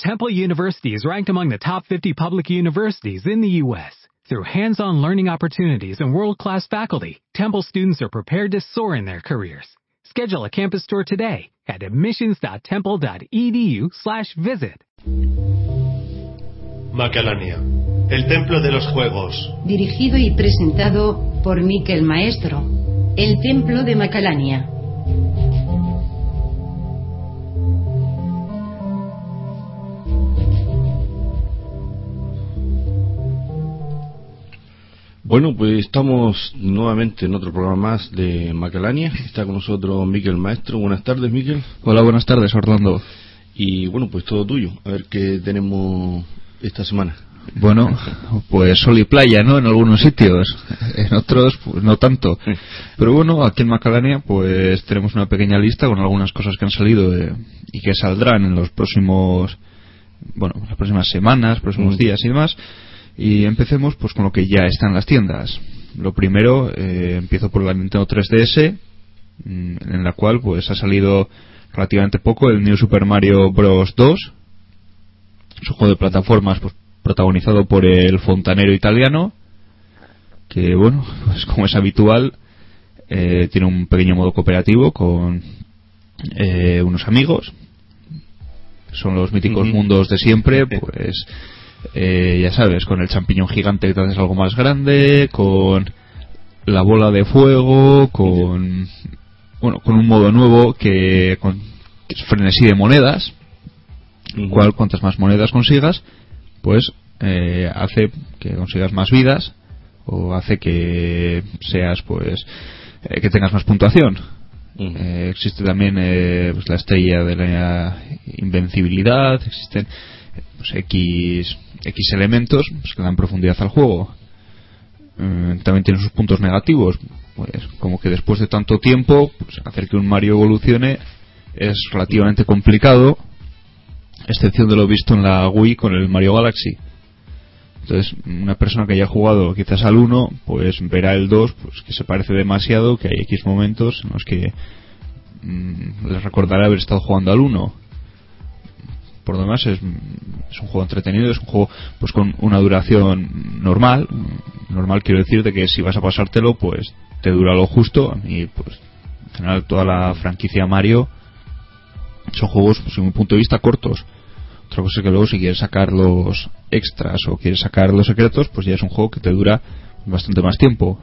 Temple University is ranked among the top 50 public universities in the U.S. Through hands-on learning opportunities and world-class faculty, Temple students are prepared to soar in their careers. Schedule a campus tour today at admissions.temple.edu/visit. Macalania, el templo de los juegos. Dirigido y presentado por Miquel Maestro. El templo de Macalania. Bueno, pues estamos nuevamente en otro programa más de Macalania. Está con nosotros Miquel Maestro. Buenas tardes, Miquel. Hola, buenas tardes, Orlando. Y bueno, pues todo tuyo. A ver qué tenemos esta semana. Bueno, pues sol y playa, ¿no? En algunos sitios. En otros, pues no tanto. Pero bueno, aquí en Macalania, pues tenemos una pequeña lista con algunas cosas que han salido eh, y que saldrán en los próximos, bueno, las próximas semanas, próximos Mm. días y demás. Y empecemos pues con lo que ya está en las tiendas. Lo primero, eh, empiezo por la Nintendo 3DS, mm, en la cual pues ha salido relativamente poco el New Super Mario Bros. 2. Es un juego de plataformas pues, protagonizado por el fontanero italiano, que bueno, pues como es habitual, eh, tiene un pequeño modo cooperativo con eh, unos amigos. Son los míticos mundos de siempre, pues eh, ya sabes, con el champiñón gigante que te haces algo más grande, con la bola de fuego, con bueno, con un modo nuevo que con que es frenesí de monedas, cual cuantas más monedas consigas, pues eh, hace que consigas más vidas o hace que seas pues eh, que tengas más puntuación. Eh, existe también eh, pues, la estrella de la invencibilidad, existen pues, X, X elementos pues, que dan profundidad al juego. Eh, también tiene sus puntos negativos, pues como que después de tanto tiempo, pues, hacer que un Mario evolucione es relativamente complicado, excepción de lo visto en la Wii con el Mario Galaxy. Entonces, una persona que haya jugado quizás al 1, pues verá el 2, pues que se parece demasiado, que hay X momentos en los que mm, les recordará haber estado jugando al 1. Por lo demás, es, es un juego entretenido, es un juego pues con una duración normal. Normal quiero decir de que si vas a pasártelo, pues te dura lo justo. Y pues, en general, toda la franquicia Mario son juegos, pues, desde mi punto de vista, cortos. Otra cosa es que luego si quieres sacar los extras o quieres sacar los secretos, pues ya es un juego que te dura bastante más tiempo.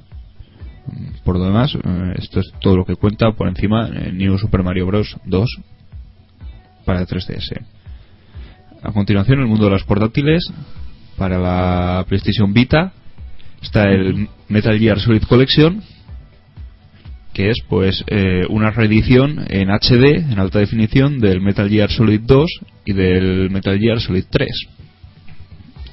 Por lo demás, eh, esto es todo lo que cuenta por encima en New Super Mario Bros. 2 para 3DS. A continuación, el mundo de los portátiles para la PlayStation Vita está el Metal Gear Solid Collection, que es pues eh, una reedición en HD, en alta definición, del Metal Gear Solid 2 y del Metal Gear Solid 3.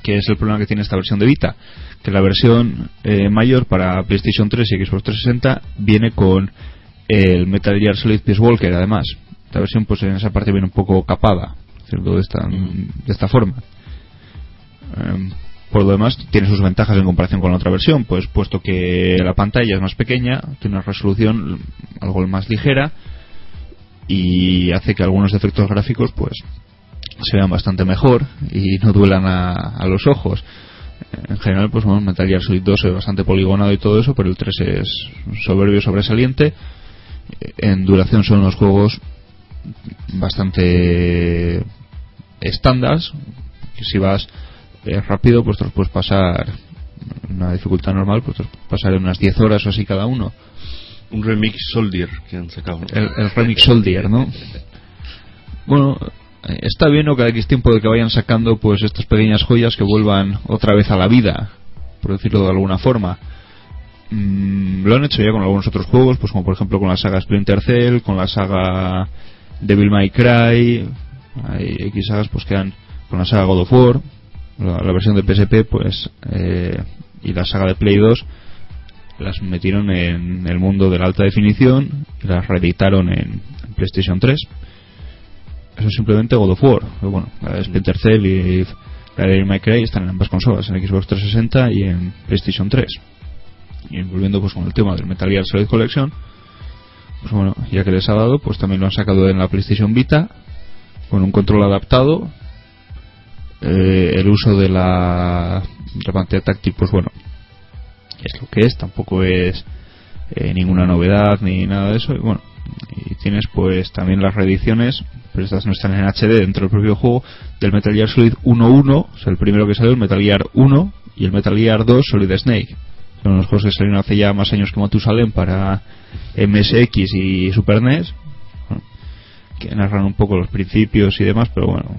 Que es el problema que tiene esta versión de Vita, que la versión eh, mayor para PlayStation 3 y Xbox 360 viene con el Metal Gear Solid Peace Walker, además. Esta versión, pues en esa parte viene un poco capada, ¿cierto? De esta, de esta forma. Em, por lo demás, tiene sus ventajas en comparación con la otra versión, pues puesto que la pantalla es más pequeña, tiene una resolución algo más ligera y hace que algunos efectos gráficos pues se vean bastante mejor y no duelan a, a los ojos. En general, pues bueno, Metal Gear Solid 2 es bastante poligonado y todo eso, pero el 3 es soberbio sobresaliente. En duración son los juegos bastante estándar. Que si vas eh, rápido, pues te los puedes pasar una dificultad normal, pues te los puedes pasar en unas 10 horas o así cada uno. Un remix Soldier que han sacado. El, el Remix Soldier, ¿no? Bueno, eh, está bien ¿no? cada X tiempo de que vayan sacando pues estas pequeñas joyas que vuelvan otra vez a la vida, por decirlo de alguna forma. Mm, lo han hecho ya con algunos otros juegos, pues como por ejemplo con la saga Splinter Cell, con la saga Devil May Cry, hay X sagas pues que han con la saga God of War, la, la versión de PSP pues eh, y la saga de Play 2 las metieron en el mundo de la alta definición y las reeditaron en, PlayStation 3 eso es simplemente God of War. Pero bueno la de Splinter Cell y la de May Cry están en ambas consolas en Xbox 360 y en PlayStation 3 y volviendo pues con el tema del Metal Gear Solid Collection pues bueno ya que les ha dado pues también lo han sacado en la PlayStation Vita con un control adaptado Eh, el uso de la, pantalla táctil, pues bueno, es lo que es, tampoco es eh, ninguna novedad ni nada de eso. Y bueno, y tienes pues también las reediciones, pero estas no están en HD dentro del propio juego, del Metal Gear Solid 1.1, o sea, el primero que salió, el Metal Gear 1, y el Metal Gear 2 Solid Snake. Son los juegos que salieron hace ya más años que Matusalem para MSX y Super NES, que narran un poco los principios y demás, pero bueno,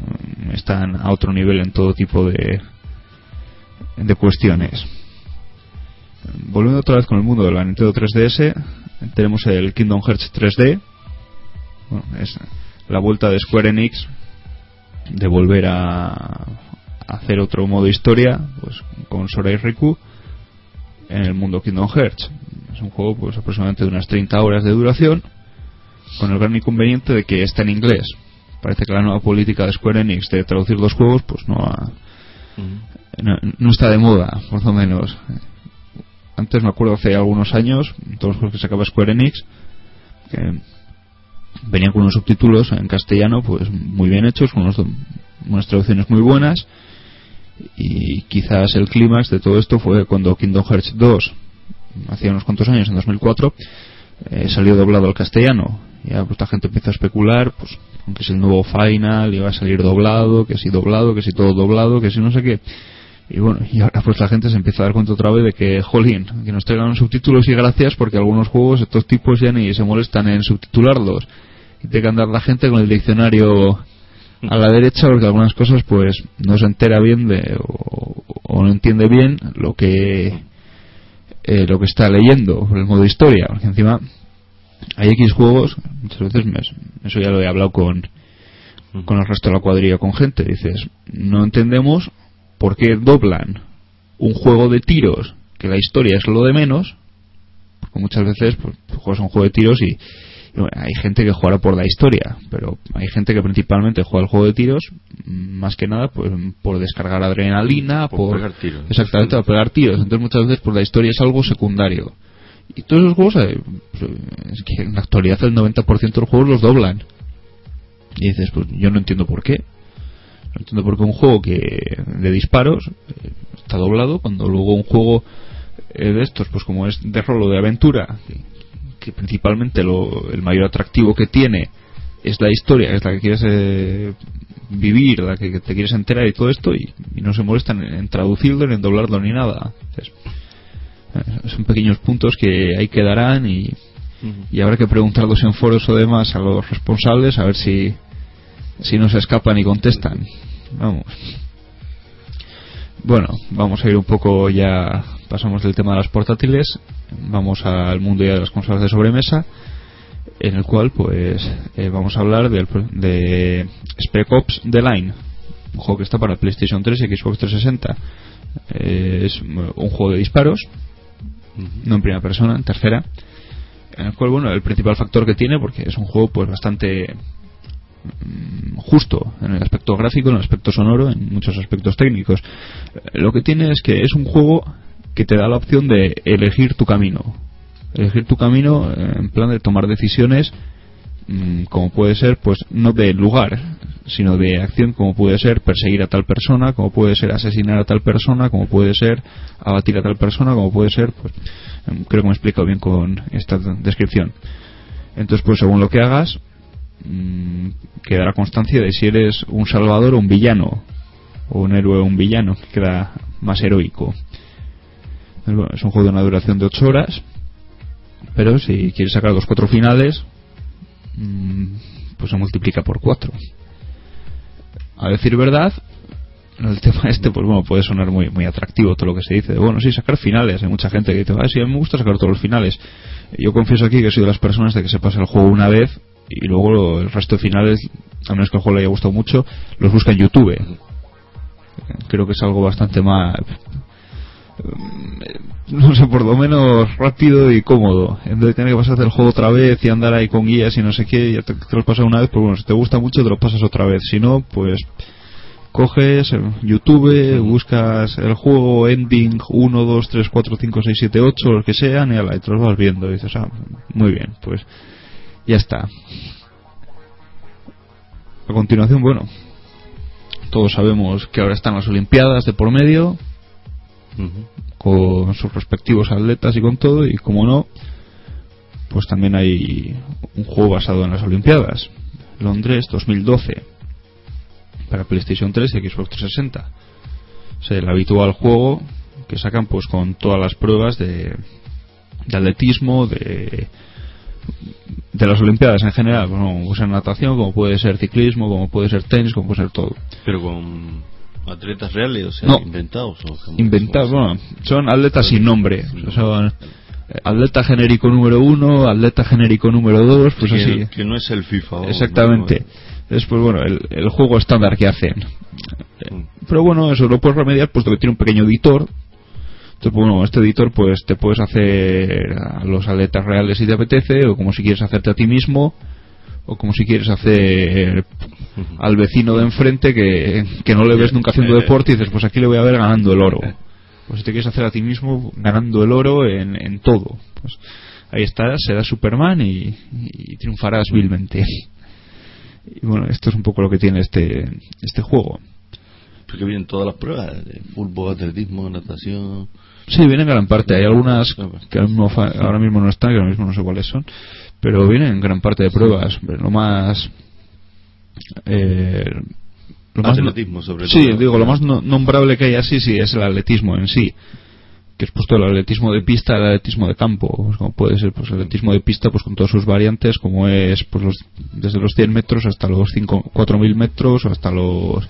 están a otro nivel en todo tipo de, de cuestiones. Volviendo otra vez con el mundo de la Nintendo 3DS, tenemos el Kingdom Hearts 3D. Bueno, es la vuelta de Square Enix de volver a hacer otro modo historia pues con Sora y Riku en el mundo Kingdom Hearts. Es un juego pues aproximadamente de unas 30 horas de duración con el gran inconveniente de que está en inglés. Parece que la nueva política de Square Enix de traducir los juegos pues no ha, no, no está de moda, por lo menos. Antes me acuerdo hace algunos años, todos los juegos que sacaba Square Enix, que venían con unos subtítulos en castellano pues muy bien hechos, con unos, unas traducciones muy buenas y quizás el clímax de todo esto fue cuando Kingdom Hearts 2 hacía unos cuantos años en 2004 eh, salió doblado al castellano ya pues la gente empieza a especular pues que es el nuevo final y va a salir doblado que si doblado que si todo doblado que si no sé qué. Y bueno y ahora pues la gente se empieza a dar cuenta otra vez de que jolín que nos traigan subtítulos y gracias porque algunos juegos estos tipos ya ni se molestan en subtitularlos. Y te que andar la gente con el diccionario a la derecha porque algunas cosas pues no se entera bien de o, no entiende bien lo que eh, lo que está leyendo el modo historia. Porque encima hay X juegos muchas veces me, eso ya lo he hablado con con el resto de la cuadrilla con gente dices no entendemos por qué doblan un juego de tiros que la historia es lo de menos porque muchas veces pues, juegas un juego de tiros y hay gente que jugará por la historia, pero hay gente que principalmente juega el juego de tiros, más que nada pues, por descargar adrenalina, Por por, pegar tiros. Exactamente, para pegar tiros. Entonces muchas veces por la historia es algo secundario. Y todos esos juegos, eh, pues, es que en la actualidad el 90% de los juegos los doblan. Y dices, pues yo no entiendo por qué. No entiendo por qué un juego que de disparos eh, está doblado cuando luego un juego eh, de estos, pues como es de rol o de aventura, que, principalmente lo, el mayor atractivo que tiene es la historia, es la que quieres eh, vivir, la que, te quieres enterar y todo esto, y, no se molestan en, en traducirlo, ni en doblarlo, ni nada. Entonces, son pequeños puntos que ahí quedarán y, y habrá que preguntarlos en foros o demás a los responsables a ver si, si no se escapan y contestan. Vamos. Bueno, vamos a ir un poco ya, pasamos del tema de las portátiles, vamos al mundo ya de las consolas de sobremesa, en el cual pues eh, vamos a hablar del, de Spec Ops The Line, un juego que está para PlayStation 3 y Xbox 360. Eh, es un juego de disparos, no en primera persona, en tercera, en el cual bueno el principal factor que tiene porque es un juego pues bastante mm, justo en el aspecto gráfico, en el aspecto sonoro, en muchos aspectos técnicos. Eh, Lo que tiene es que es un juego que te da la opción de elegir tu camino. Elegir tu camino eh, en plan de tomar decisiones como puede ser, pues no de lugar, sino de acción, como puede ser perseguir a tal persona, como puede ser asesinar a tal persona, como puede ser abatir a tal persona, como puede ser, pues em, creo que me he explicado bien con esta descripción. Entonces, pues según lo que hagas, mm, quedará constancia de si eres un salvador o un villano, o un héroe o un villano, que queda más heroico. Es un juego de una duración de 8 horas, pero si quieres sacar los cuatro finales, mm, pues se multiplica por 4. A decir verdad, el tema este, pues bueno, puede sonar muy, muy atractivo todo lo que se dice. Bueno, sí, sacar finales. Hay mucha gente que dice, ah, sí, a mí me gusta sacar todos los finales. Yo confieso aquí que soy de las personas de que se pasa el juego una vez y luego el resto de finales, a menos que el juego le haya gustado mucho, los busca en YouTube. Creo que es algo bastante más no sé, por lo menos rápido y cómodo. En vez de tener que pasarte el juego otra vez y andar ahí con guías y no sé qué, ya te, te lo pasado una vez, pues bueno, si te gusta mucho te lo pasas otra vez. Si no, pues coges YouTube, buscas el juego ending 1, 2, 3, 4, 5, 6, 7, 8, los que sean, y, ala, y te los vas viendo. Y dices, ah, muy bien, pues ya está. A continuación, bueno, todos sabemos que ahora están las Olimpiadas de por medio, Con sus respectivos atletas y con todo, y como no, pues también hay un juego basado en las Olimpiadas. Londres 2012 para PlayStation 3 y Xbox 360. Es el habitual juego que sacan pues con todas las pruebas de, de atletismo, de de las Olimpiadas en general, como puede ser natación, como puede ser ciclismo, como puede ser tenis, como puede ser todo. Pero con atletas reales, o sea, No. inventados. O Inventados, bueno, son atletas sin nombre. O sea, son eh, atleta genérico número uno, atleta genérico número dos, pues que, así. que no es el FIFA. Exactamente. Después, bueno, el, el juego estándar que hacen. Mm. Pero bueno, eso lo puedes remediar puesto que tiene un pequeño editor. Entonces, pues, bueno, este editor pues te puedes hacer a los atletas reales si te apetece, o como si quieres hacerte a ti mismo, o como si quieres hacer al vecino de enfrente que, que no le ves nunca haciendo deporte y dices, pues aquí le voy a ver ganando el oro. Pues si te quieres hacer a ti mismo ganando el oro en, en todo. Pues ahí estarás, serás Superman y, y triunfarás vilmente. Y bueno, esto es un poco lo que tiene este, este juego. Porque vienen todas las pruebas: de fútbol, atletismo, natación. Sí, vienen en gran parte. Hay algunas que ahora mismo, fa- ahora mismo no están, que ahora mismo no sé cuáles son, pero vienen en gran parte de pruebas. Lo más. Eh, lo más sobre Sí, todo. digo, lo más no- nombrable que hay así, sí, es el atletismo en sí. Que es puesto el atletismo de pista, el atletismo de campo. Pues como puede ser, pues el atletismo de pista, pues con todas sus variantes, como es, pues los, desde los 100 metros hasta los 5 4.000 metros, o hasta los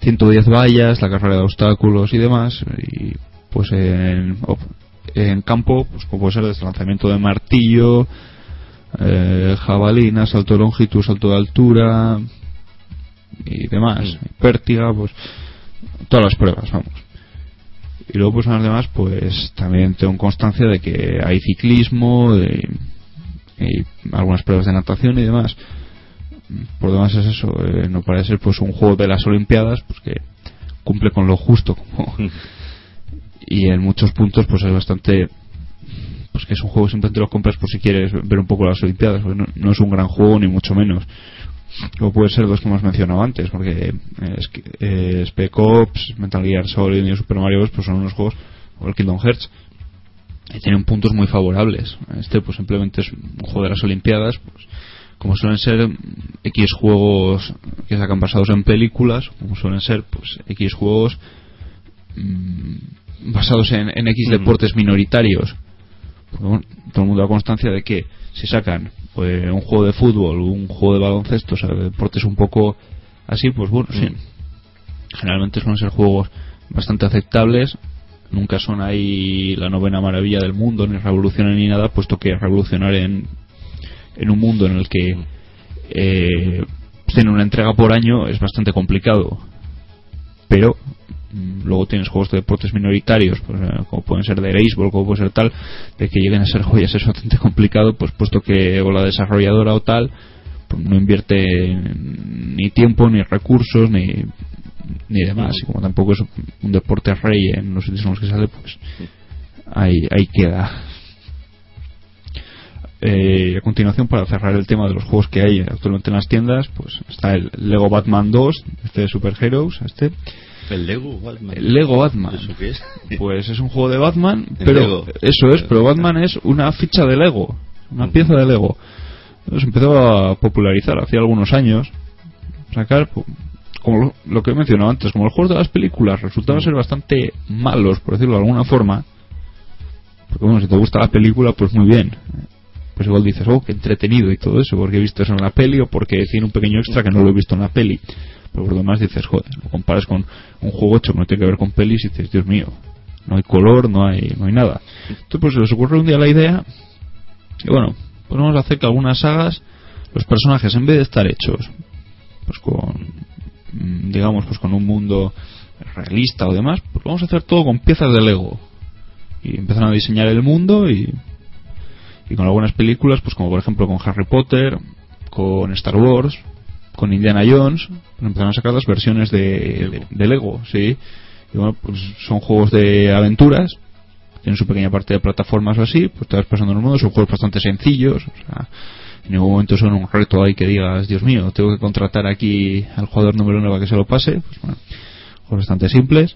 110 vallas, la carrera de obstáculos y demás. Y pues en, en campo, pues como puede ser desde lanzamiento de martillo, eh, jabalina, salto de longitud, salto de altura y demás, pértiga, pues todas las pruebas, vamos. Y luego pues en las demás pues también tengo constancia de que hay ciclismo, de, y algunas pruebas de natación y demás. Por demás es eso, eh, no parece ser pues un juego de las Olimpiadas pues que cumple con lo justo como y en muchos puntos pues es bastante pues que es un juego simplemente lo compras por si quieres ver un poco las Olimpiadas no, no es un gran juego ni mucho menos como puede ser los que hemos mencionado antes porque eh, eh, Spec Ops, Metal Gear Solid y Super Mario Bros. pues son unos juegos o el Kingdom Hearts y tienen puntos muy favorables este pues simplemente es un juego de las Olimpiadas pues como suelen ser X juegos que sacan basados en películas como suelen ser pues X juegos mm, basados en, en X deportes minoritarios porque, bueno, todo el mundo da constancia de que si sacan pues, un juego de fútbol un juego de baloncesto o sea deportes un poco así pues bueno sí. generalmente suelen ser juegos bastante aceptables nunca son ahí la novena maravilla del mundo ni revolucionan ni nada puesto que revolucionar en en un mundo en el que eh, tiene una entrega por año es bastante complicado. Pero mm, luego tienes juegos de deportes minoritarios pues, eh, como pueden ser de béisbol como puede ser tal de que lleguen a ser joyas es bastante complicado pues puesto que o la desarrolladora o tal pues, no invierte ni tiempo ni recursos ni ni demás. Y como tampoco es un deporte rey en los sitios en los que sale pues ahí, ahí queda. Eh, a continuación para cerrar el tema de los juegos que hay actualmente en las tiendas pues está el Lego Batman 2 este de Super Heroes este El Lego Batman. el Lego Batman. ¿Eso qué es? pues es un juego de Batman pero Lego. eso es pero Batman es una ficha de Lego una pieza de Lego. Se empezó a popularizar hace algunos años sacar como lo, lo que he mencionado antes como los juegos de las películas resultaban ser bastante malos por decirlo de alguna forma porque bueno si te gusta la película pues muy bien. Pues igual dices oh qué entretenido y todo eso porque he visto eso en la peli o porque tiene un pequeño extra que no lo he visto en la peli pero por lo demás dices joder lo comparas con un juego hecho que no tiene que ver con pelis y dices Dios mío no hay color no hay no hay nada entonces pues se les ocurre un día la idea y bueno pues vamos a hacer que algunas sagas los personajes en vez de estar hechos pues con mm, digamos pues con un mundo realista o demás pues vamos a hacer todo con piezas de Lego. Y empezaron a diseñar el mundo y y con algunas películas pues como por ejemplo con Harry Potter con Star Wars con Indiana Jones empezaron a sacar las versiones de, de, Lego sí y bueno pues son juegos de aventuras tiene su pequeña parte de plataformas o así, pues te pasando en el mundo, son juegos bastante sencillos, o sea, en ningún momento son un reto ahí que digas, Dios mío, tengo que contratar aquí al jugador número uno para que se lo pase, pues bueno, juegos bastante simples.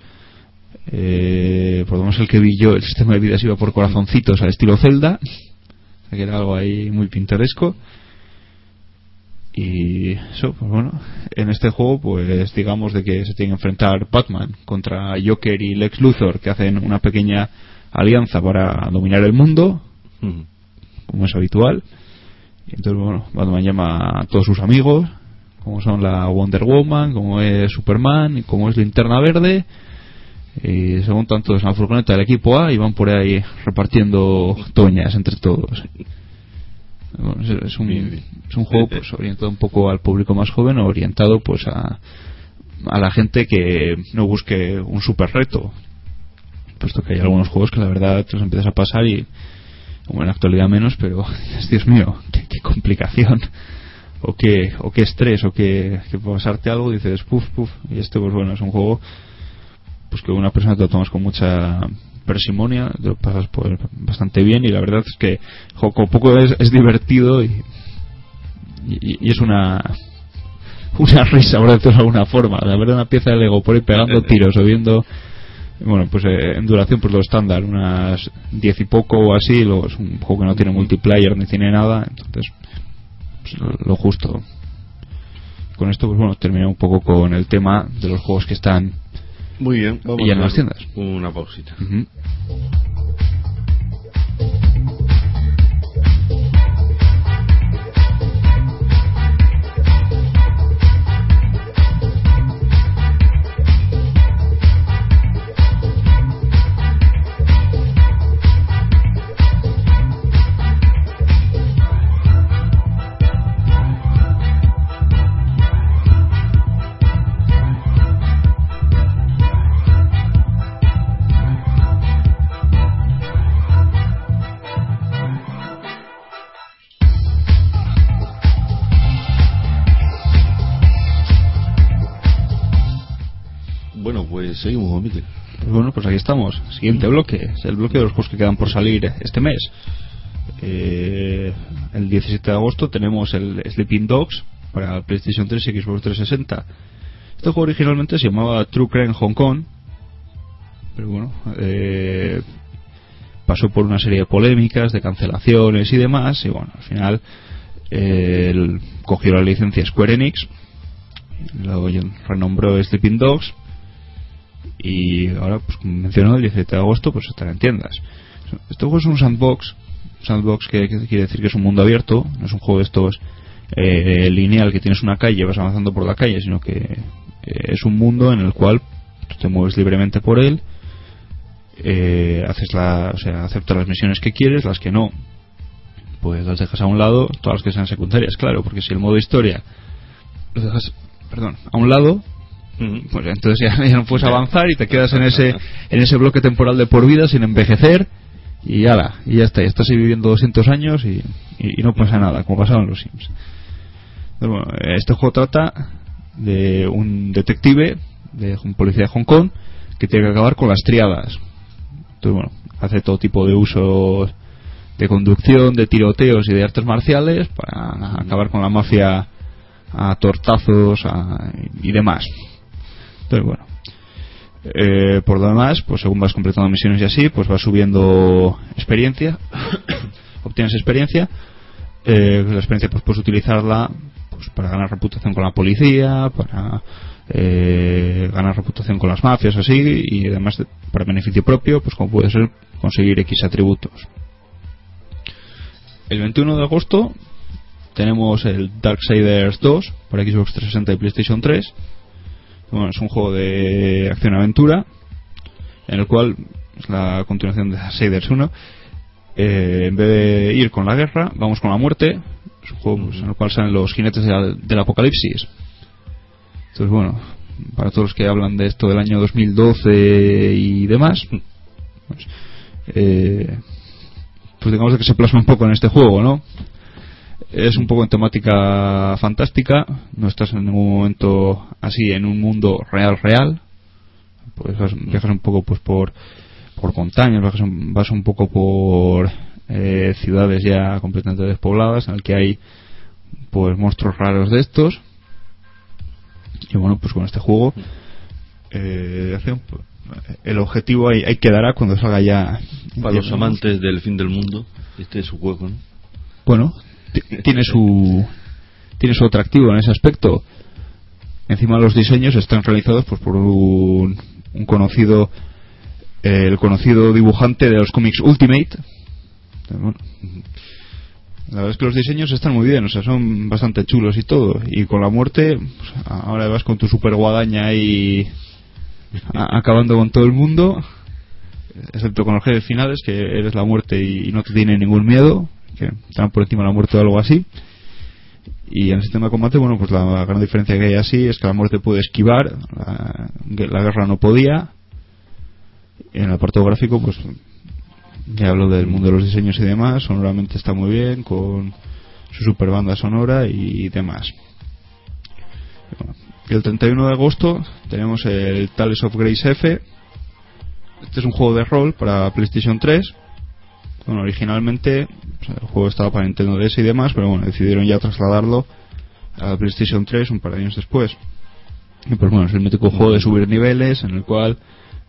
Eh, por lo menos el que vi yo, el sistema de vida se iba por corazoncitos al estilo Zelda, que era algo ahí muy pintoresco. Y eso, pues bueno, en este juego, pues digamos de que se tiene que enfrentar Batman contra Joker y Lex Luthor, que hacen una pequeña alianza para dominar el mundo, como es habitual. Y entonces, bueno, Batman llama a todos sus amigos, como son la Wonder Woman, como es Superman y como es Linterna Verde. Y se montan todos en la furgoneta del equipo A y van por ahí repartiendo toñas entre todos. Es, un, es un juego pues, orientado un poco al público más joven, orientado pues a, a la gente que no busque un super reto. Puesto que hay algunos juegos que la verdad te los empiezas a pasar y, como en la actualidad menos, pero Dios mío, qué, qué complicación. O qué, o qué estrés, o qué, que pasarte algo, dices, puf, puf. Y este, pues bueno, es un juego pues que una persona te lo tomas con mucha persimonia, te lo pasas pues, bastante bien y la verdad es que jo, como poco es, es divertido y, y, y es una una risa, por decirlo de alguna forma. La verdad, una pieza de Lego por ahí pegando tiros o viendo. Bueno, pues eh, en duración, pues lo estándar, unas 10 y poco o así. Luego es un juego que no tiene multiplayer ni tiene nada, entonces, pues, lo, justo. Con esto, pues bueno, termina un poco con el tema de los juegos que están. Muy bien, vamos Y en a las dar tiendas. Una pausita. Ujú. Bueno, seguimos, Miquel. Pues bueno, pues aquí estamos. Siguiente bloque. Es el bloque de los juegos que quedan por salir este mes. Eh, el 17 de agosto tenemos el Sleeping Dogs para PlayStation 3 y Xbox 360. Este juego originalmente se llamaba True Crime Hong Kong. Pero bueno, eh, pasó por una serie de polémicas, de cancelaciones y demás. Y bueno, al final eh, él cogió la licencia Square Enix. Luego renombró Sleeping Dogs y ahora, pues como mencionó, el 17 de agosto pues estará en tiendas. Este juego es un sandbox, sandbox que, quiere decir que es un mundo abierto, no es un juego de estos eh, lineal que tienes una calle y vas avanzando por la calle, sino que eh, es un mundo en el cual tú te mueves libremente por él, eh, haces la, o sea, aceptas las misiones que quieres, las que no, pues las dejas a un lado, todas las que sean secundarias, claro, porque si el modo historia lo dejas, perdón, a un lado, pues entonces ya, ya no puedes avanzar y te quedas en ese en ese bloque temporal de por vida sin envejecer y ala, y ya está, ya estás ahí viviendo 200 años y, y- y no pasa nada, como pasaba en los Sims. Pero bueno, este juego trata de un detective, de un policía de Hong Kong, que tiene que acabar con las triadas. Entonces, bueno, hace todo tipo de usos de conducción, de tiroteos y de artes marciales para acabar con la mafia a tortazos a- y demás. Bueno. Eh, por lo demás, pues según vas completando misiones y así, pues vas subiendo experiencia, obtienes experiencia. Eh, la experiencia pues puedes utilizarla pues para ganar reputación con la policía, para eh, ganar reputación con las mafias, así, y además de- para beneficio propio, pues como puede ser conseguir X atributos. El 21 de agosto tenemos el Darksiders 2 para Xbox 360 y PlayStation 3. Bueno, es un juego de acción-aventura en el cual es la continuación de Darksiders 1. Eh, en vez de ir con la guerra, vamos con la muerte. Es un juego pues, en el cual salen los jinetes del, del apocalipsis. Entonces, bueno, para todos los que hablan de esto del año 2012 y demás, pues, eh, pues digamos de que se plasma un poco en este juego, ¿no? Es un poco en temática fantástica, no estás en ningún momento así en un mundo real real, pues viajas un poco pues por por montañas, vas un, vas un poco por eh, ciudades ya completamente despobladas, en el que hay pues monstruos raros de estos. Y bueno, pues con este juego eh, el objetivo ahí, ahí quedará cuando salga ya. Para los amantes del fin del mundo, este es su juego, ¿no? Bueno, tiene su tiene su atractivo en ese aspecto. Encima los diseños están realizados pues por un, conocido eh, el conocido dibujante de los cómics Ultimate. La verdad es que los diseños están muy bien, o sea, son bastante chulos y todo. Y con la muerte, pues, ahora vas con tu super guadaña ahí acabando con todo el mundo, excepto con los jefes finales, que eres la muerte y, y no te tiene ningún miedo, que están por encima de la muerte o algo así. Y en el sistema de combate, bueno, pues la gran diferencia que hay así es que la muerte puede esquivar, la, guerra no podía. En el apartado gráfico, pues ya hablo del mundo de los diseños y demás, sonoramente está muy bien, con su super banda sonora y demás. El 31 de agosto tenemos el Tales of Grace F. Este es un juego de rol para PlayStation 3. Bueno, originalmente o sea, el juego estaba para Nintendo DS y demás, pero bueno, decidieron ya trasladarlo a PlayStation 3 un par de años después. Y pues bueno, es el mítico juego de subir niveles en el cual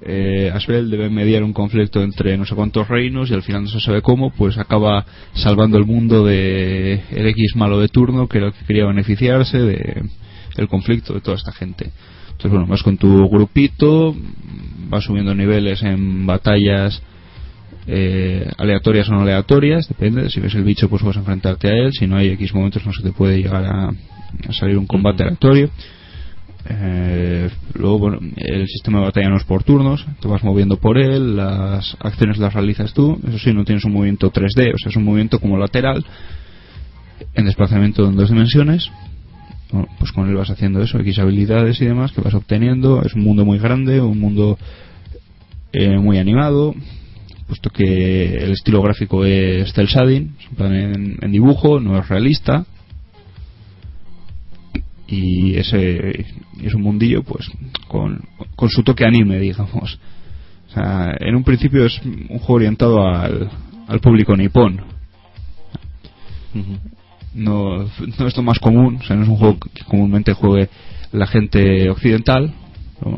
eh, Asbel debe mediar un conflicto entre no sé cuántos reinos y al final no se sabe cómo, pues acaba salvando el mundo de el X malo de turno que era el que quería beneficiarse de el conflicto de toda esta gente. Entonces bueno, vas con tu grupito, vas subiendo niveles en batallas eh, aleatorias o no aleatorias, depende. Si ves el bicho, pues vas a enfrentarte a él. Si no hay X momentos, no se te puede llegar a, a salir un combate aleatorio. Eh, luego, bueno, el sistema de batalla no es por turnos, te vas moviendo por él, las acciones las realizas tú. Eso sí, no tienes un movimiento 3D, o sea, es un movimiento como lateral, en desplazamiento en dos dimensiones. Bueno, pues con él vas haciendo eso, X habilidades y demás que vas obteniendo. Es un mundo muy grande, un mundo eh, muy animado, puesto que el estilo gráfico es cel shading, es en plan en, dibujo, no es realista. Y ese es un mundillo, pues, con, con su toque anime, digamos. O sea, en un principio es un juego orientado al, al público nipón. No, no es lo más común, o sea, no es un juego que comúnmente juegue la gente occidental.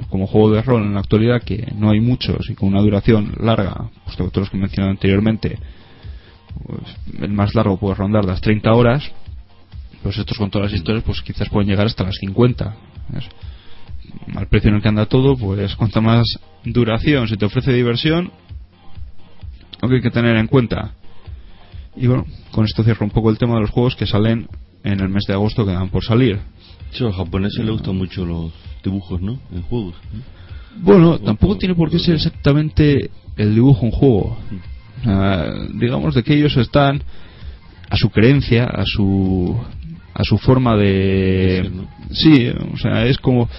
Como juego de rol en la actualidad que no hay muchos y con una duración larga, pues todos los que mencionado anteriormente, pues, el más largo puede rondar las 30 horas, pues estos con todas las historias pues quizás pueden llegar hasta las 50. ¿ves? Al precio en el que anda todo, pues cuanta más duración se te ofrece diversión, lo que hay que tener en cuenta. Y bueno, con esto cierro un poco el tema de los juegos que salen en el mes de agosto que dan por salir. Sí, a los japoneses les gustan mucho los dibujos, ¿no? En juegos. ¿no? Bueno, tampoco tiene por qué ser exactamente el dibujo un juego. O sea, digamos de que ellos están a su creencia, a su a su forma de sí, o sea, es como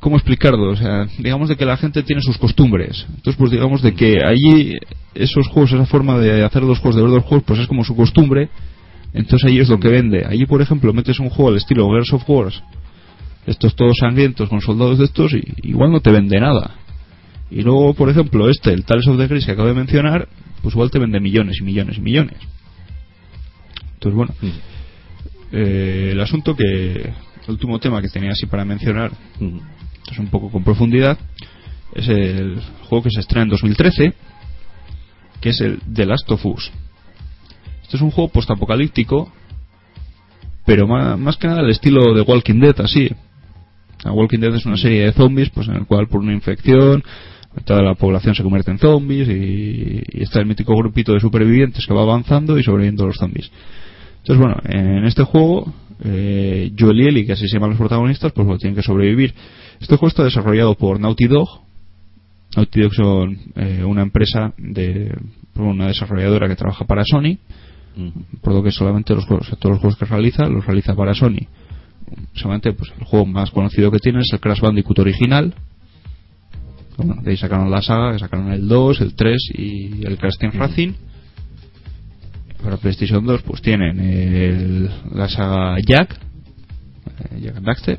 cómo explicarlo, o sea, digamos de que la gente tiene sus costumbres. Entonces, pues digamos de que allí esos juegos, esa forma de hacer los juegos, de ver los juegos, pues es como su costumbre. Entonces allí es lo que vende. Allí, por ejemplo, metes un juego al estilo Gears of Wars, estos todos sangrientos con soldados de estos, y igual no te vende nada. Y luego, por ejemplo, este, el Tales of the Grace que acabo de mencionar, pues igual te vende millones y millones y millones. Entonces, bueno, eh, el asunto que, el último tema que tenía así para mencionar, es un poco con profundidad, es el juego que se estrena en 2013, que es el The Last of Us. Este es un juego postapocalíptico, pero más, más que nada el estilo de Walking Dead, así. La Walking Dead es una serie de zombies, pues en el cual por una infección toda la población se convierte en zombies y, y está el mítico grupito de supervivientes que va avanzando y sobreviviendo a los zombies. Entonces, bueno, en este juego, eh, Joel y Ellie, que así se llaman los protagonistas, pues bueno, tienen que sobrevivir. Este juego está desarrollado por Naughty Dog. Naughty Dog son eh, una empresa de una desarrolladora que trabaja para Sony. Por lo que solamente los juegos, todos los juegos que realiza, los realiza para Sony. Solamente pues, el juego más conocido que tiene es el Crash Bandicoot original. Bueno, de ahí sacaron la saga, que sacaron el 2, el 3 y el Crash Team Racing. Para PlayStation 2 pues tienen el- la saga Jack, eh, Jack and Daxter.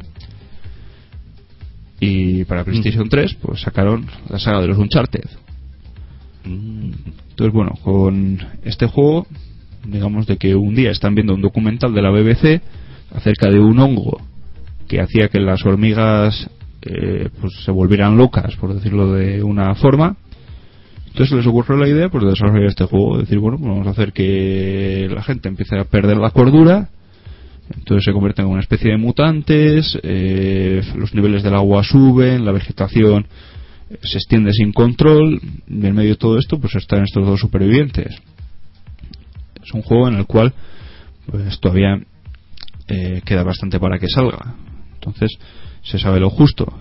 Y para PlayStation 3 pues sacaron la saga de los Uncharted. Mm. Entonces, bueno, con este juego, digamos de que un día están viendo un documental de la BBC acerca de un hongo que hacía que las hormigas eh, pues se volvieran locas, por decirlo de una forma. Entonces les ocurrió la idea pues, de desarrollar este juego, decir, bueno, vamos a hacer que la gente empiece a perder la cordura, entonces se convierten en una especie de mutantes, eh, los niveles del agua suben, la vegetación se extiende sin control, y en medio de todo esto pues están estos dos supervivientes. Es un juego en el cual pues todavía eh, queda bastante para que salga. Entonces se sabe lo justo.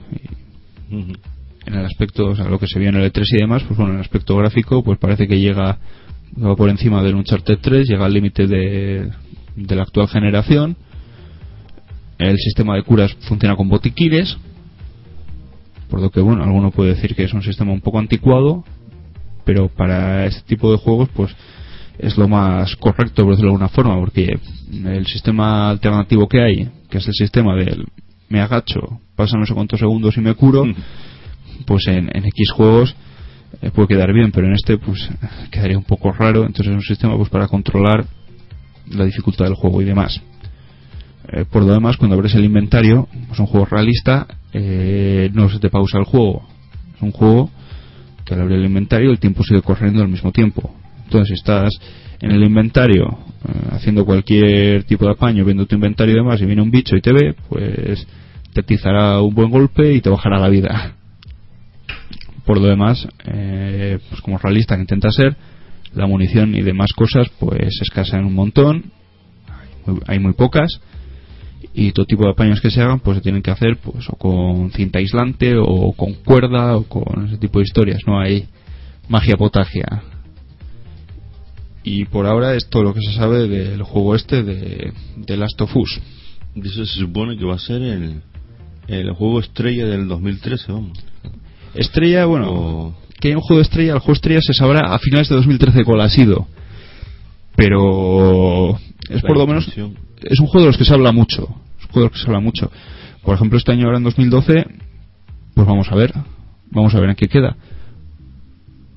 Y en el aspecto, o sea, lo que se vio en el E3 y demás, pues bueno, en el aspecto gráfico, pues parece que llega va por encima del Uncharted 3, llega al límite de, de la actual generación. El sistema de curas funciona con botiquines, por lo que, bueno, alguno puede decir que es un sistema un poco anticuado, pero para este tipo de juegos, pues es lo más correcto, por decirlo de alguna forma, porque el sistema alternativo que hay, que es el sistema del me agacho, pasan no sé cuántos segundos y me curo, pues en, en X juegos eh, puede quedar bien, pero en este pues quedaría un poco raro, entonces es un sistema pues para controlar la dificultad del juego y demás. Eh, por lo demás, cuando abres el inventario, es un juego realista, eh, no se te pausa el juego. Es un juego que al abrir el inventario el tiempo sigue corriendo al mismo tiempo. Entonces, estás en el inventario eh, haciendo cualquier tipo de apaño, viendo tu inventario y demás, y viene un bicho y te ve, pues te atizará un buen golpe y te bajará la vida. Por lo demás, eh, pues como realista que intenta ser, la munición y demás cosas pues escasean un montón, hay muy, hay muy pocas y todo tipo de apaños que se hagan pues se tienen que hacer pues o con cinta aislante o con cuerda o con ese tipo de historias, no hay magia potagia. Y por ahora es todo lo que se sabe del juego este de, de Last of Us. Eso se supone que va a ser el, el juego estrella del 2013, vamos. Estrella, bueno, O- que hay un juego estrella, el juego estrella se sabrá a finales de 2013 cuál ha sido. Pero es La por lo menos es un juego de los que se habla mucho. Es un juego de los que se habla mucho. Por ejemplo, este año ahora en 2012, pues vamos a ver, vamos a ver en qué queda.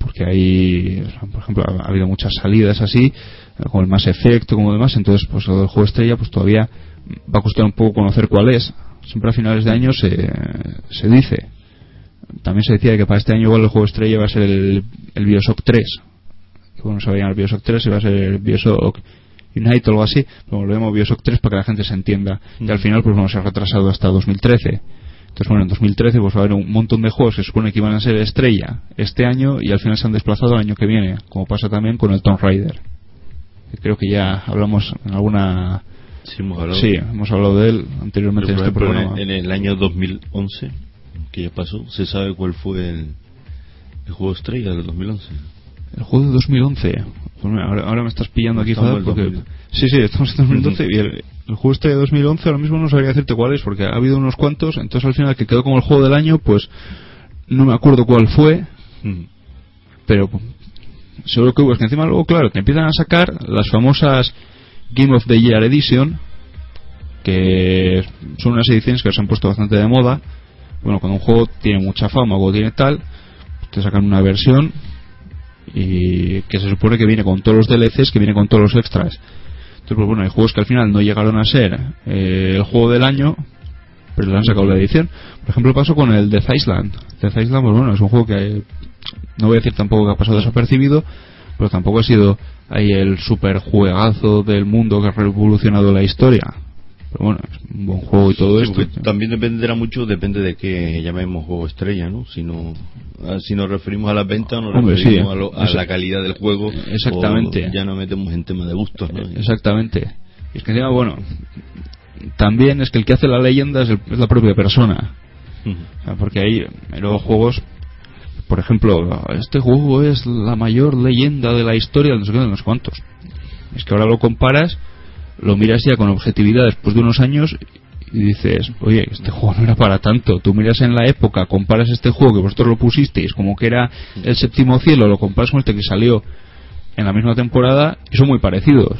Porque hay, por ejemplo, ha, ha habido muchas salidas así, eh, como el Mass Effect, como demás, entonces pues lo del juego estrella pues todavía va a costar un poco conocer cuál es. Siempre a finales de año se, se dice. También se decía que para este año igual el juego estrella va a ser el, el Bioshock 3. Que bueno, se va a llamar Bioshock 3 y va a ser el Bioshock Unite o algo así. Pero volvemos Bioshock 3 para que la gente se entienda. Y al final pues vamos a ser retrasado hasta 2013. Entonces bueno, en 2013 pues va a haber un montón de juegos que se supone que iban a ser estrella este año y al final se han desplazado al año que viene. Como pasa también con el Tomb Raider. Creo que ya hablamos en alguna... Sí, hemos hablado. Sí, hemos hablado de él anteriormente en este programa. en, en el año 2011, que ya pasó, se sabe cuál fue el, el juego estrella del 2011. El juego de 2011. Pues mira, ahora, ahora me estás pillando aquí, en porque... 2000. Sí, sí, estamos en 2012 y el, el juego este de 2011 ahora mismo no sabría decirte cuál es, porque ha habido unos cuantos, entonces al final que quedó como el juego del año, pues no me acuerdo cuál fue, Mm. pero seguro que hubo. Es que encima luego, claro, te empiezan a sacar las famosas Game of the Year Edition, que son unas ediciones que se han puesto bastante de moda. Bueno, cuando un juego tiene mucha fama o tiene tal, te sacan una versión y que se supone que viene con todos los DLCs, que viene con todos los extras. Entonces, pues bueno, hay juegos que al final no llegaron a ser eh, el juego del año, pero le han sacado la edición. Por ejemplo, pasó con el Death Island. Death Island, pues bueno, es un juego que no voy a decir tampoco que ha pasado desapercibido, pero tampoco ha sido ahí el super juegazo del mundo que ha revolucionado la historia. Pero bueno, es un buen juego y todo Sí, esto. también dependerá mucho, depende de qué llamemos juego estrella, ¿no? Si, no, a- si nos referimos a las ventas o nos Hombre, sí, referimos a, lo- a la calidad del juego. Exactamente. o ya nos metemos en tema de gustos, ¿no? Exactamente. Y es que encima, bueno, también es que el que hace la leyenda es, el- es la propia persona. Ujú. O sea, porque hay hay luego juegos, por ejemplo, este juego es la mayor leyenda de la historia de no sé qué, de no sé cuántos. Es que ahora lo comparas, lo miras ya con objetividad después de unos años y dices, oye, este juego no era para tanto. Tú miras en la época, comparas este juego que vosotros lo pusisteis como que era el séptimo cielo, lo comparas con este que salió en la misma temporada y son muy parecidos.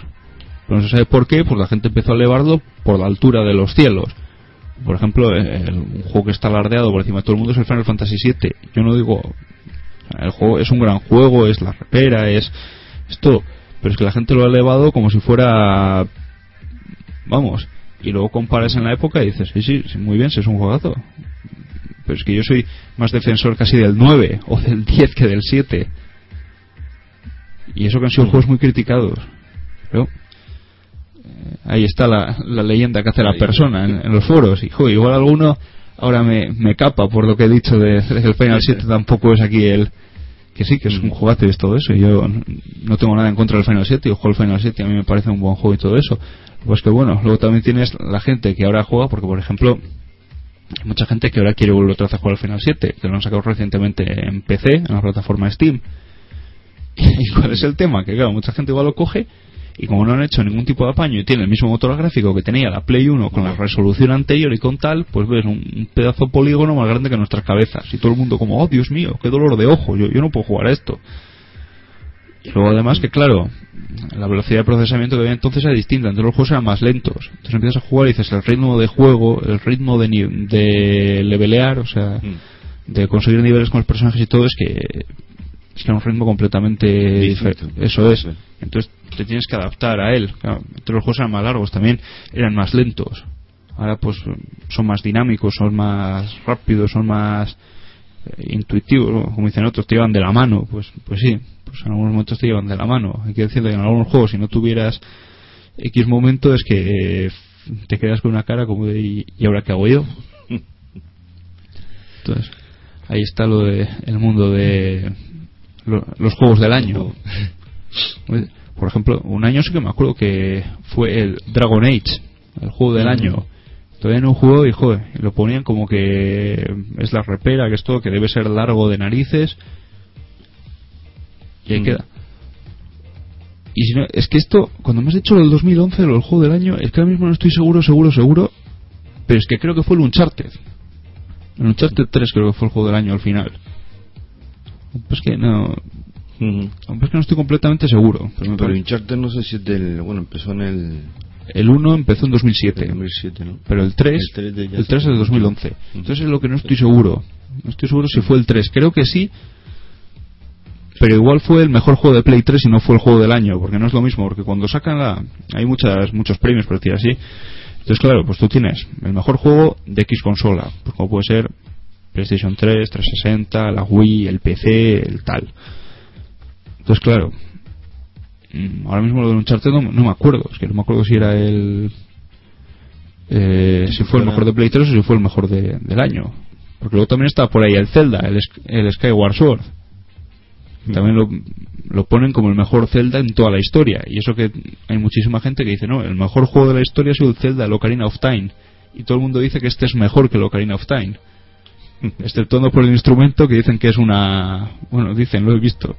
Pero no se sabe por qué, pues la gente empezó a elevarlo por la altura de los cielos. Por ejemplo, el, un juego que está alardeado por encima de todo el mundo es el Final Fantasy VII. Yo no digo, el juego es un gran juego, es la repera, es, es todo. Pero es que la gente lo ha elevado como si fuera. Vamos. Y luego comparas en la época y dices, sí, sí, sí, muy bien, si es un juegazo. Pero es que yo soy más defensor casi del 9 o del 10 que del 7. Y eso que han sido juegos muy criticados. Pero eh, ahí está la, la leyenda que hace la persona en, en los foros. Y joder, igual alguno ahora me, me capa por lo que he dicho de, de que el Final 7 tampoco es aquí el. Que sí, que es un jugazo y es todo eso. y Yo no tengo nada en contra del Final 7. Yo juego el Final 7 y a mí me parece un buen juego y todo eso. Pues que bueno, luego también tienes la gente que ahora juega, porque por ejemplo, hay mucha gente que ahora quiere volver otra vez a jugar al Final 7, que lo han sacado recientemente en PC, en la plataforma Steam. ¿Y cuál es el tema? Que claro, mucha gente igual lo coge y como no han hecho ningún tipo de apaño y tiene el mismo motor gráfico que tenía la Play 1 con la resolución anterior y con tal, pues ves un, pedazo polígono más grande que nuestras cabezas. Y todo el mundo como, oh Dios mío, qué dolor de ojo, yo, yo no puedo jugar a esto. Y luego además que claro, la velocidad de procesamiento que había entonces era distinta, entonces los juegos eran más lentos. Entonces empiezas a jugar y dices el ritmo de juego, el ritmo de, de levelear, o sea, Mm. de conseguir niveles con los personajes y todo es que es que era un ritmo completamente diferente. Eso es. Entonces te tienes que adaptar a él. Claro, entonces los juegos eran más largos también, eran más lentos. Ahora pues son más dinámicos, son más rápidos, son más eh, intuitivos, como dicen otros, te llevan de la mano. Pues pues sí, pues en algunos momentos te llevan de la mano. Hay que decirle que en algunos juegos si no tuvieras X momento es que eh, te quedas con una cara como de ¿y, y ahora qué hago yo? Entonces, ahí está lo de el mundo de lo- los juegos del año. Por ejemplo, un año sí que me acuerdo que fue el Dragon Age, el juego del año. Todavía no jugó y joder, lo ponían como que es la repera, que es todo, que debe ser largo de narices. Y ahí Mm. queda. Y si no, es que esto, cuando me has dicho lo del 2011, lo del juego del año, es que ahora mismo no estoy seguro, seguro, seguro, pero es que creo que fue el Uncharted. El Uncharted 3 creo que fue el juego del año al final. Pues que no, Ujú. pues que no estoy completamente seguro. Pero Pero Uncharted no sé si es del. Bueno, empezó en el. el 1 empezó en 2007, 2007, ¿no? pero el 3, El 3 de ya el 3 es de 2011. Ujú. Entonces es lo que no estoy seguro. No estoy seguro si fue el 3. Creo que sí, pero igual fue el mejor juego de Play 3 y no fue el juego del año, porque no es lo mismo, porque cuando sacan la... Hay muchas, muchos premios, por decir así. Entonces, claro, pues tú tienes el mejor juego de X consola, pues como puede ser PlayStation 3, 360, la Wii, el PC, el tal. Entonces, claro, mm, ahora mismo lo de Uncharted no, no me acuerdo, es que no me acuerdo si era el... eh, si fue el mejor de Play 3 o si fue el mejor de- del año. Porque luego también está por ahí el Zelda, el, el Skyward Sword. También lo, lo ponen como el mejor Zelda en toda la historia. Y eso que hay muchísima gente que dice, no, el mejor juego de la historia ha sido el Zelda, el Ocarina of Time. Y todo el mundo dice que este es mejor que el Ocarina of Time. Exceptuando por el instrumento que dicen que es una... Bueno, dicen, lo he visto.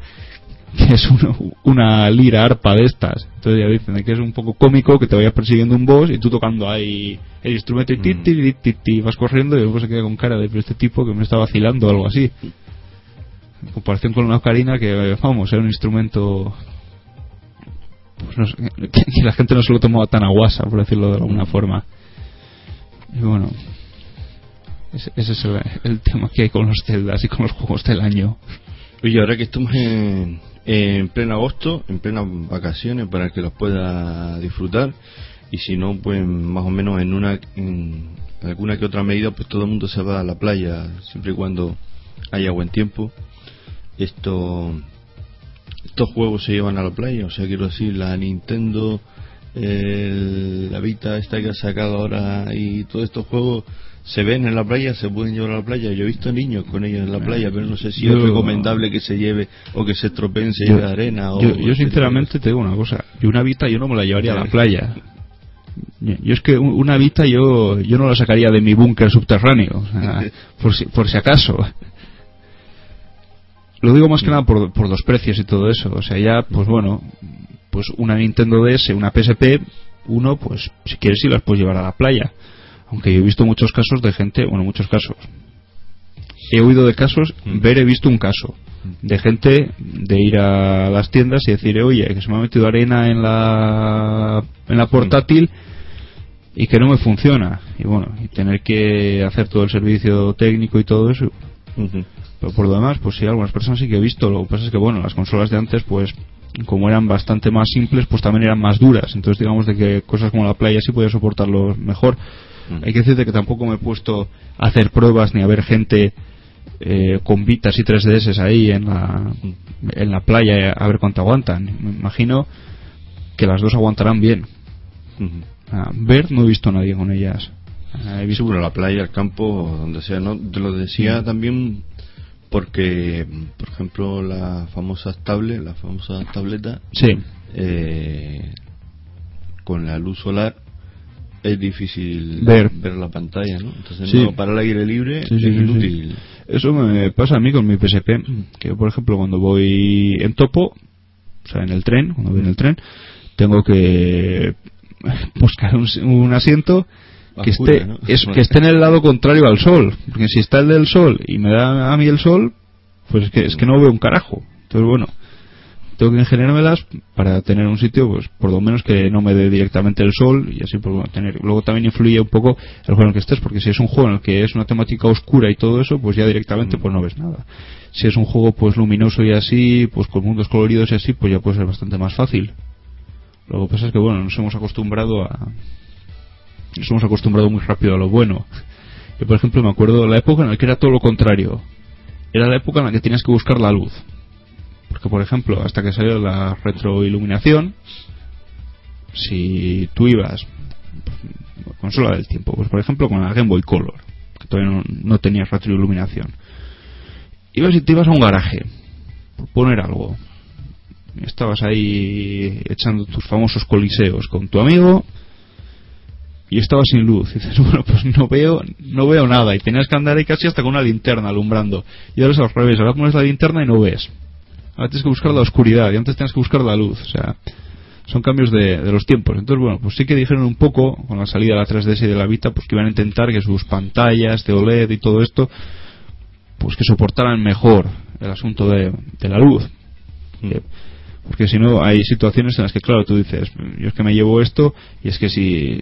Que es una, una lira arpa de estas. Entonces ya dicen que es un poco cómico que te vayas persiguiendo un boss y tú tocando ahí el instrumento y ti, Mm. ti, ti, ti, ti, vas corriendo y luego se queda con cara de "Pero este tipo que me está vacilando o algo así en comparación con una ocarina que vamos era un instrumento pues no sé, que, que la gente no se lo tomaba tan a guasa por decirlo de alguna forma. Y bueno ese, ese es el, el tema que hay con los celdas y con los juegos del año. Oye, ahora que estamos en, en pleno agosto, en plenas vacaciones, para que los pueda disfrutar, y si no, pues más o menos en una en alguna que otra medida, pues todo el mundo se va a la playa, siempre y cuando haya buen tiempo. Esto, estos juegos se llevan a la playa, o sea, quiero decir, la Nintendo, el- la Vita esta que ha sacado ahora y todos estos juegos se ven en la playa, se pueden llevar a la playa. Yo he visto niños con ellos en la playa, pero no sé si Yo- es recomendable que se lleve o que se estropeen, se lleve arena o... yo, yo sinceramente te digo una cosa yo una Vita yo no me la llevaría a la playa. Yo yo es que un- una Vita yo yo no la sacaría de mi búnker subterráneo o sea, por si por si acaso lo digo más que nada por, por los precios y todo eso. O sea ya pues bueno pues una Nintendo DS una PSP uno pues si quieres sí las puedes llevar a la playa. Aunque yo he visto muchos casos de gente bueno muchos casos. He oído de casos ver he visto un caso de gente de ir a las tiendas y decir oye que se me ha metido arena en la en la portátil y que no me funciona y bueno y tener que hacer todo el servicio técnico y todo eso Pero por lo demás, pues sí, algunas personas sí que he visto. Lo que pasa es que, bueno, las consolas de antes, pues, como eran bastante más simples, pues también eran más duras. Entonces, digamos de que cosas como la playa sí podía soportarlo mejor. Hay que decirte que tampoco me he puesto a hacer pruebas ni a ver gente eh, con Vitas y 3DS ahí en la, en la playa a ver cuánto aguantan. Me imagino que las dos aguantarán bien. Ah, ver no he visto a nadie con ellas. Ah, he Sí, visto bueno, la playa, el campo, donde sea, ¿no? Te lo decía también porque, por ejemplo, las famosas tablets, las famosas tabletas, Sí, eh, con la luz solar es difícil Ver. la pantalla, ¿no? Entonces, Sí. no, para el aire libre Sí, sí, es inútil. Eso me pasa a mí con mi PSP, que por ejemplo cuando voy en topo, o sea, en el tren, cuando voy en el tren, tengo que buscar un, un asiento que Oscura, esté, ¿no? es, que esté en el lado contrario al sol, porque si está el del sol y me da a mí el sol, pues es que, es que no veo un carajo. Entonces bueno, tengo que ingeniármelas para tener un sitio, pues por lo menos que no me dé directamente el sol y así pues bueno, tener. Luego también influye un poco el juego en el que estés, porque si es un juego en el que es una temática oscura y todo eso, pues ya directamente pues no ves nada. Si es un juego pues luminoso y así, pues con mundos coloridos y así, pues ya puede ser bastante más fácil. Lo que pasa es que bueno, nos hemos acostumbrado a nos hemos acostumbrado muy rápido a lo bueno. Yo por ejemplo me acuerdo de la época en la que era todo lo contrario. Era la época en la que tenías que buscar la luz. Porque, por ejemplo, hasta que salió la retroiluminación, si tú ibas, consola del tiempo, pues por ejemplo con la Game Boy Color, que todavía no, no tenías retroiluminación, ibas y te ibas a un garaje, por poner algo, estabas ahí echando tus famosos coliseos con tu amigo y estabas sin luz. Y dices, bueno, pues no veo, no veo nada. Y tenías que andar ahí casi hasta con una linterna alumbrando. Y ahora es al revés, ahora pones la linterna y no ves. Ahora tienes que buscar la oscuridad y antes tenías que buscar la luz. O sea, son cambios de, de los tiempos. Entonces, bueno, pues sí que dijeron un poco, con la salida de la 3DS y de la Vita, pues que iban a intentar que sus pantallas de OLED y todo esto, pues que soportaran mejor el asunto de, de la luz. Que- porque si no, hay situaciones en las que, claro, tú dices, yo es que me llevo esto y es que si.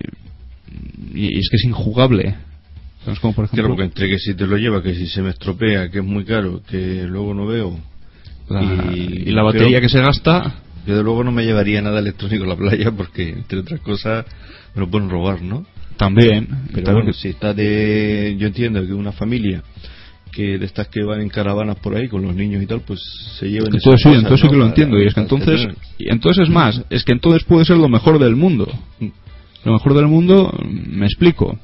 Y es que es injugable. ¿Sabes? Como por ejemplo. Claro, porque entre que si te lo lleva, que si se me estropea, que es muy caro, que luego no veo. la, y- y la batería que se gasta. Yo de luego no me llevaría nada electrónico a la playa porque, entre otras cosas, me lo pueden robar, ¿no? También. Pero bueno, si está de... Yo entiendo que una familia que de estas que van en caravanas por ahí con los niños y tal, pues se llevan sí, cosas, entonces ¿no? que lo entiendo. Y es que entonces. Y entonces es más, es que entonces puede ser lo mejor del mundo. Lo mejor del mundo, mm, me explico.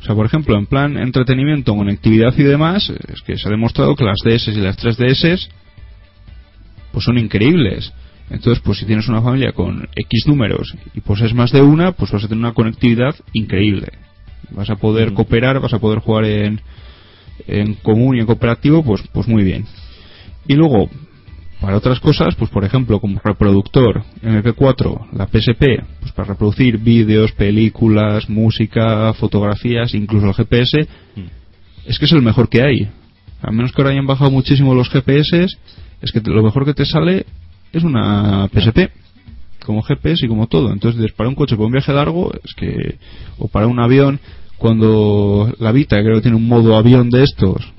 O sea, por ejemplo, en plan entretenimiento, conectividad y demás, es que se ha demostrado que las DS y las 3DS pues son increíbles. Entonces, pues si tienes una familia con X números y pues es más de una, pues vas a tener una conectividad increíble. Vas a poder Mm. cooperar, vas a poder jugar en, en común y en cooperativo, pues, pues muy bien. Y luego, para otras cosas, pues por ejemplo, como reproductor MP4, la PSP, pues para reproducir vídeos, películas, música, fotografías, incluso el GPS, es que es el mejor que hay. A menos que ahora hayan bajado muchísimo los GPS, es que lo mejor que te sale es una PSP. Como GPS y como todo. Entonces, para un coche, para un viaje largo, es que. O para un avión, cuando la Vita, creo que tiene un modo avión de estos.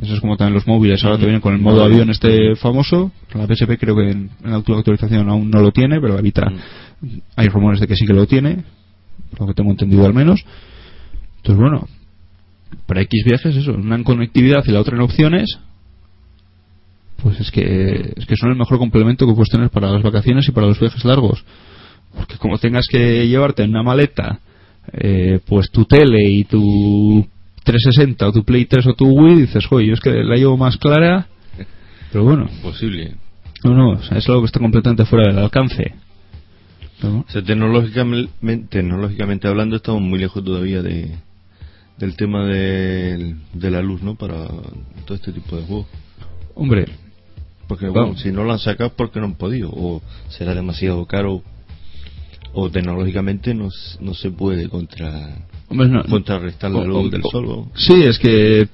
Eso es como también los móviles, ahora te vienen con el modo avión este famoso. La PSP creo que en, en la última actualización aún no lo tiene, pero la Vita hay rumores de que sí que lo tiene, por lo que tengo entendido al menos. Entonces, bueno, para X viajes, eso, una en conectividad y la otra en opciones, pues es que, es que son el mejor complemento que puedes tener para las vacaciones y para los viajes largos. Porque como tengas que llevarte en una maleta, eh, pues tu tele y tu 360 o tu Play 3 o tu Wii, dices, joder, yo es que la llevo más clara, pero bueno, Posible. no, no, o sea, es algo que está completamente fuera del alcance. ¿no? O sea, tecnológicamente, tecnológicamente hablando, estamos muy lejos todavía de, del tema de la luz, ¿no? Para todo este tipo de juegos. Hombre, Porque, bueno, si no lo han sacado, porque no han podido. O será demasiado caro. O tecnológicamente no, no se puede contra, hombre no- contrarrestar la luz o- del sol. o- Sí, es que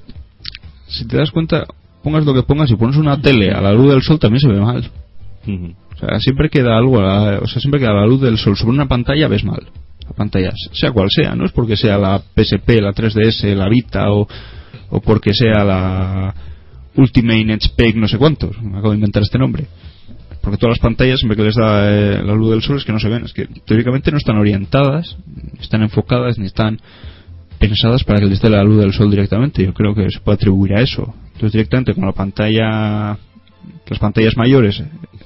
si te das cuenta, pongas lo que pongas, si pones una tele a la luz del sol también se ve mal. O sea, siempre queda algo, a la- o sea, siempre queda la luz del sol sobre una pantalla, ves mal. La pantalla, sea cual sea, no es porque sea la PSP, la 3DS, la Vita o, o porque sea la Ultimate Spec no sé cuántos, me acabo de inventar este nombre. Porque todas las pantallas, siempre que les da eh, la luz del sol, es que no se ven. Es que teóricamente no están orientadas, ni están enfocadas, ni están pensadas para que les dé la luz del sol directamente. Yo creo que se puede atribuir a eso. Entonces, directamente con la pantalla, las pantallas mayores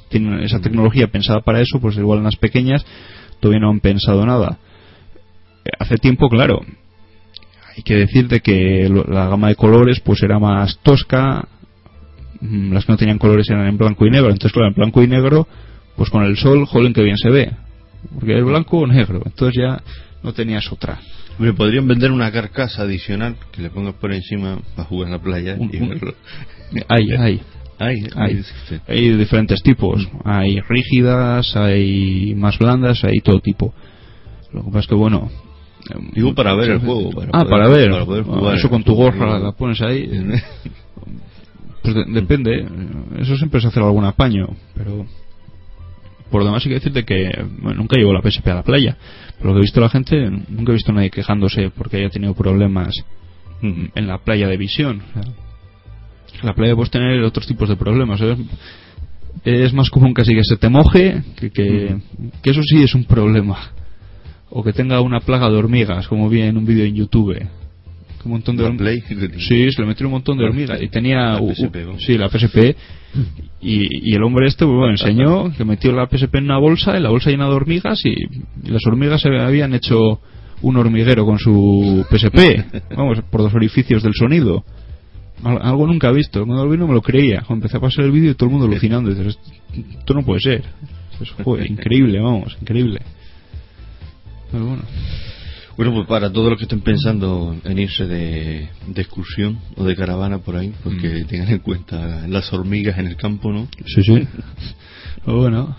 tienen esa tecnología pensada para eso, pues igual en las pequeñas todavía no han pensado nada. Eh, Hace tiempo, claro, hay que decir de que la gama de colores pues era más tosca, mm, las que no tenían colores eran en blanco y negro, entonces claro, en blanco y negro, pues con el sol, jolín que bien se ve, porque es blanco o negro, entonces ya no tenías otra. Hombre, podrían vender una carcasa adicional que le pongas por encima para jugar en la playa. Un- y un- verlo. Hay, hay, Ay, hay, hay de diferentes tipos, hay rígidas, hay más blandas, hay todo tipo. Lo que pasa es que bueno... em, Digo para ver el juego. para ah, poder- para ver. para poder Ah, jugar. Eso con tu gorra la pones ahí. Pues de- depende, eso siempre se hace algún apaño, pero por lo demás hay que decirte que bueno, nunca llevo la PSP a la playa. Por lo que he visto la gente, nunca he visto a nadie quejándose porque haya tenido problemas en la playa de visión. En la playa puedes tener otros tipos de problemas. ¿sabes? Es más común casi que se te moje que, que, que eso sí es un problema. O que tenga una plaga de hormigas, como vi en un vídeo en YouTube. Un montón de La horm- Play. Sí, se le metió un montón de hormigas. Y tenía. La PSP, ¿no? sí, la PSP. Y, y el hombre este, bueno, enseñó que metió la PSP en una bolsa, y la bolsa llena de hormigas, y, y las hormigas se habían hecho un hormiguero con su PSP. Vamos, por los orificios del sonido. Al- Algo nunca visto. Cuando lo vi no me lo creía. Cuando empecé a pasar el vídeo y todo el mundo alucinando. Dices, esto no puede ser. Es, increíble, vamos, increíble. Pero bueno. Bueno, pues para todos los que estén pensando en irse de, de excursión o de caravana por ahí, pues Mm. que tengan en cuenta las hormigas en el campo, ¿no? Sí, sí. Pero bueno,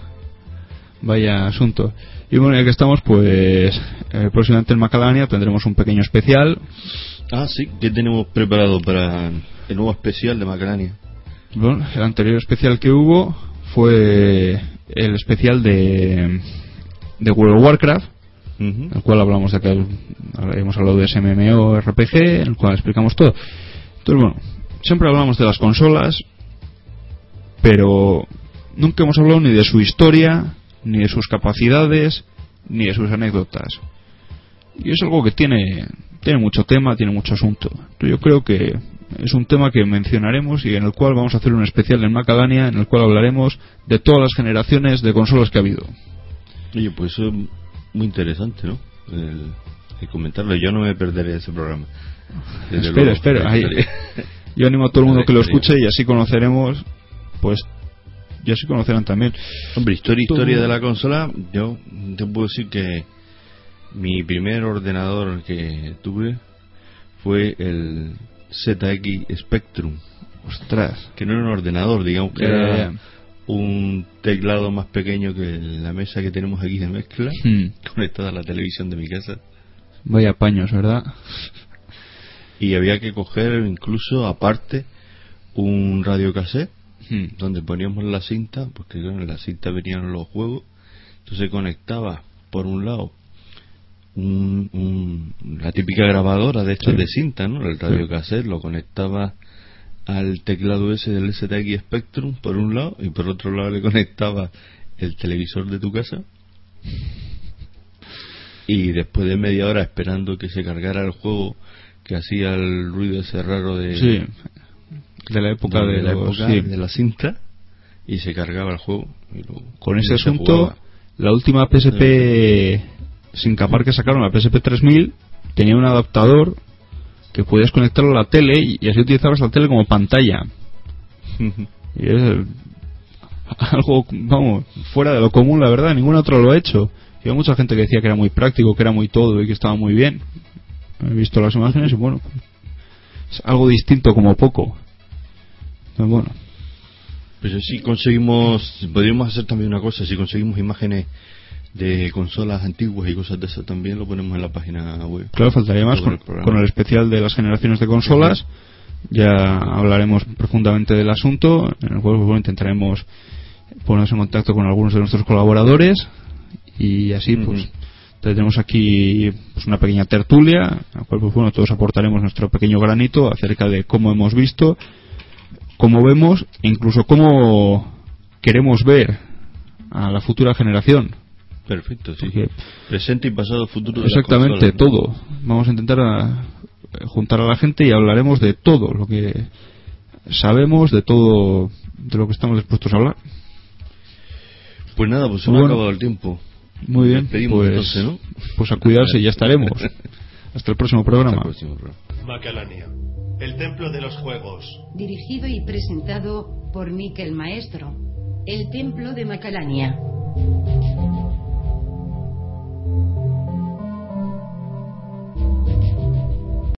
vaya asunto. Y bueno, ya que estamos, pues eh, próximamente en Macalania tendremos un pequeño especial. Ah, sí, ¿qué tenemos preparado para el nuevo especial de Macalania? Bueno, el anterior especial que hubo fue el especial de, de World of Warcraft, En el cual hablamos de que hemos hablado de ese MMO RPG, en el cual explicamos todo. Entonces, bueno, siempre hablamos de las consolas, pero nunca hemos hablado ni de su historia, ni de sus capacidades, ni de sus anécdotas. Y es algo que tiene, tiene mucho tema, tiene mucho asunto. Yo creo que es un tema que mencionaremos y en el cual vamos a hacer un especial en Macadania, en el cual hablaremos de todas las generaciones de consolas que ha habido. Oye, pues es muy interesante, ¿no? El, el comentarlo. Yo no me perderé ese programa. Desde luego, ahí- historia. yo animo a todo el mundo que lo escuche y así conoceremos, pues, y así conocerán también. Hombre, historia, historia de la consola, yo te puedo decir que mi primer ordenador que tuve fue el ZX Spectrum, Ostras. que no era un ordenador, digamos que era. Un teclado más pequeño que la mesa que tenemos aquí de mezcla, Hmm. conectada a la televisión de mi casa. Vaya paños, ¿verdad? Y había que coger incluso aparte un radiocassette Hmm. donde poníamos la cinta, porque en la cinta venían los juegos, entonces conectaba por un lado un, un- la típica grabadora de estas Sí. de cinta, ¿no? El radiocassette lo conectaba al teclado ese del STX Spectrum por un lado y por otro lado le conectaba el televisor de tu casa y después de media hora esperando que se cargara el juego que hacía el ruido ese raro de, Sí. De la época de, la época sí. de la cinta y se cargaba el juego. y luego- Con ese se asunto, la última PSP sin capar que sacaron, la PSP 3000, tenía un adaptador que podías conectarlo a la tele y así utilizabas la tele como pantalla. Y es algo, vamos, fuera de lo común, la verdad, ningún otro lo ha hecho. Y hay mucha gente que decía que era muy práctico, que era muy todo y que estaba muy bien. He visto las imágenes y bueno, es algo distinto como poco. Pero bueno, Pues si conseguimos, podríamos hacer también una cosa, si conseguimos imágenes de consolas antiguas y cosas de eso también lo ponemos en la página web. claro, faltaría más con, el con el especial de las generaciones de consolas. Ya hablaremos profundamente del asunto, en el cual pues, bueno, intentaremos ponernos en contacto con algunos de nuestros colaboradores y así pues Ujú. tendremos aquí pues, una pequeña tertulia, en la cual pues bueno todos aportaremos nuestro pequeño granito acerca de cómo hemos visto cómo vemos, incluso cómo queremos ver a la futura generación. Perfecto, sí. Porque- Presente y pasado, futuro. de Exactamente, todo. Vamos a intentar a- juntar a la gente y hablaremos de todo lo que sabemos, de todo de lo que estamos dispuestos a hablar. Pues nada, pues se me ha bueno. acabado el tiempo. Muy bien, Despedimos pues, entonces, ¿no? pues a cuidarse y ya estaremos. Hasta el próximo Hasta el programa. próximo programa. Macalania, el templo de los juegos. Dirigido y presentado por Miquel Maestro. El Templo de Macalania.